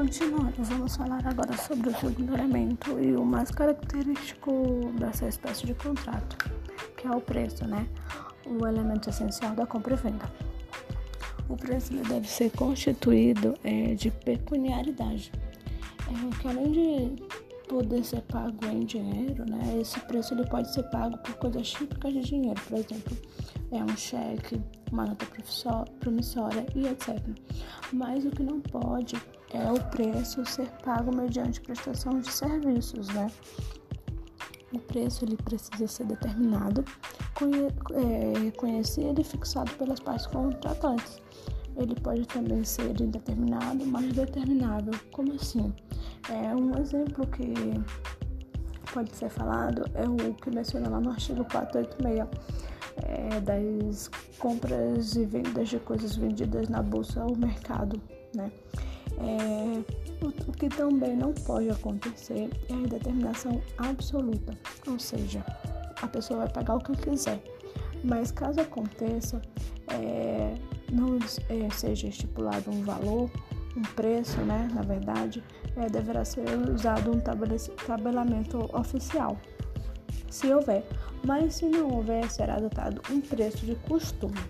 Continuando, vamos falar agora sobre o segundo elemento e o mais característico dessa espécie de contrato, que é o preço, né? O elemento essencial da compra e venda. O preço deve ser constituído é, de pecuniaridade, é, que além de poder ser pago em dinheiro, né? Esse preço ele pode ser pago por coisas típicas de dinheiro, por exemplo, é um cheque, uma nota promissória e etc. Mas o que não pode é o preço ser pago mediante prestação de serviços, né? O preço ele precisa ser determinado, é, conhecido e fixado pelas partes contratantes. Ele pode também ser indeterminado, mas determinável. Como assim? É um exemplo que pode ser falado é o que menciona lá no artigo 486 é, das compras e vendas de coisas vendidas na bolsa ou mercado, né? É, o, que também não pode acontecer é a determinação absoluta, ou seja, a pessoa vai pagar o que quiser. Mas caso aconteça, é, não é, seja estipulado um valor, um preço, né? Na verdade, é, deverá ser usado um tabelamento oficial, se houver. Mas se não houver, será adotado um preço de costume.